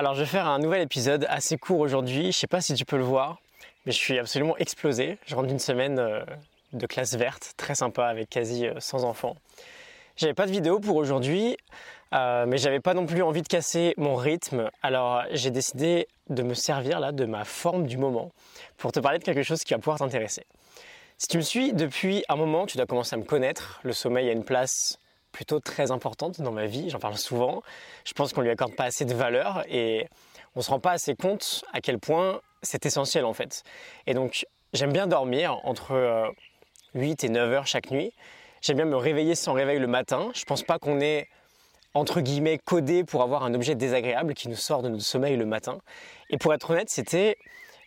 Alors je vais faire un nouvel épisode assez court aujourd'hui, je sais pas si tu peux le voir, mais je suis absolument explosé. Je rentre d'une semaine euh, de classe verte, très sympa avec quasi 100 euh, enfants. J'avais pas de vidéo pour aujourd'hui, euh, mais j'avais pas non plus envie de casser mon rythme, alors j'ai décidé de me servir là de ma forme du moment pour te parler de quelque chose qui va pouvoir t'intéresser. Si tu me suis depuis un moment, tu dois commencer à me connaître. Le sommeil a une place plutôt très importante dans ma vie, j'en parle souvent. Je pense qu'on lui accorde pas assez de valeur et on se rend pas assez compte à quel point c'est essentiel en fait. Et donc j'aime bien dormir entre 8 euh, et 9 heures chaque nuit. J'aime bien me réveiller sans réveil le matin. Je pense pas qu'on est entre guillemets codé pour avoir un objet désagréable qui nous sort de notre sommeil le matin. Et pour être honnête, c'était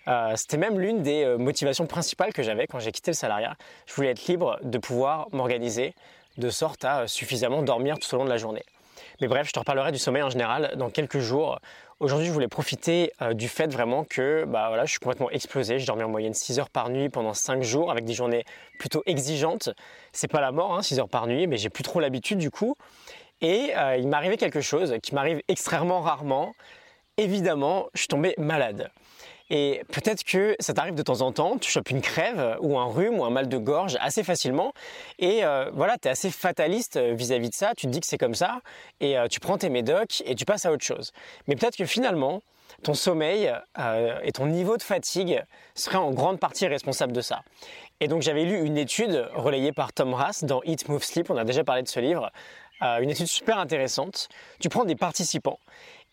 euh, c'était même l'une des euh, motivations principales que j'avais quand j'ai quitté le salariat. Je voulais être libre de pouvoir m'organiser, de sorte à suffisamment dormir tout au long de la journée. Mais bref, je te reparlerai du sommeil en général dans quelques jours. Aujourd'hui, je voulais profiter euh, du fait vraiment que bah, voilà, je suis complètement explosé. Je dormais en moyenne 6 heures par nuit pendant 5 jours avec des journées plutôt exigeantes. C'est pas la mort, hein, 6 heures par nuit, mais j'ai plus trop l'habitude du coup. Et euh, il arrivé quelque chose qui m'arrive extrêmement rarement. Évidemment, je suis tombé malade. Et peut-être que ça t'arrive de temps en temps, tu chopes une crève ou un rhume ou un mal de gorge assez facilement. Et euh, voilà, tu es assez fataliste euh, vis-à-vis de ça, tu te dis que c'est comme ça, et euh, tu prends tes médocs et tu passes à autre chose. Mais peut-être que finalement, ton sommeil et ton niveau de fatigue seraient en grande partie responsables de ça. Et donc j'avais lu une étude relayée par Tom Rass dans Eat, Move, Sleep, on a déjà parlé de ce livre, une étude super intéressante. Tu prends des participants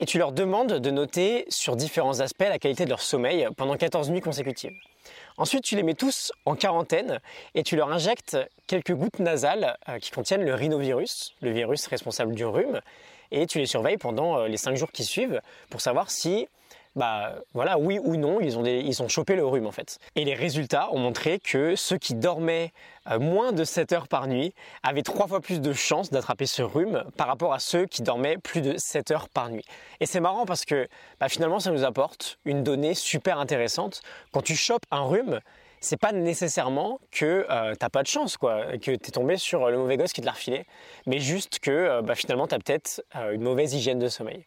et tu leur demandes de noter sur différents aspects la qualité de leur sommeil pendant 14 nuits consécutives. Ensuite, tu les mets tous en quarantaine et tu leur injectes quelques gouttes nasales euh, qui contiennent le rhinovirus, le virus responsable du rhume, et tu les surveilles pendant euh, les 5 jours qui suivent pour savoir si bah voilà, oui ou non, ils ont, ils ont chopé le rhume en fait. Et les résultats ont montré que ceux qui dormaient euh, moins de 7 heures par nuit avaient trois fois plus de chances d'attraper ce rhume par rapport à ceux qui dormaient plus de 7 heures par nuit. Et c'est marrant parce que bah, finalement ça nous apporte une donnée super intéressante. Quand tu chopes un rhume, c'est pas nécessairement que euh, t'as pas de chance, quoi, que t'es tombé sur le mauvais gosse qui te l'a refilé, mais juste que euh, bah, finalement t'as peut-être euh, une mauvaise hygiène de sommeil.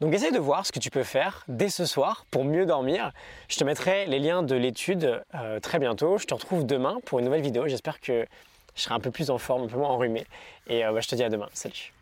Donc essaye de voir ce que tu peux faire dès ce soir pour mieux dormir. Je te mettrai les liens de l'étude très bientôt. Je te retrouve demain pour une nouvelle vidéo. J'espère que je serai un peu plus en forme, un peu moins enrhumé. Et bah, je te dis à demain. Salut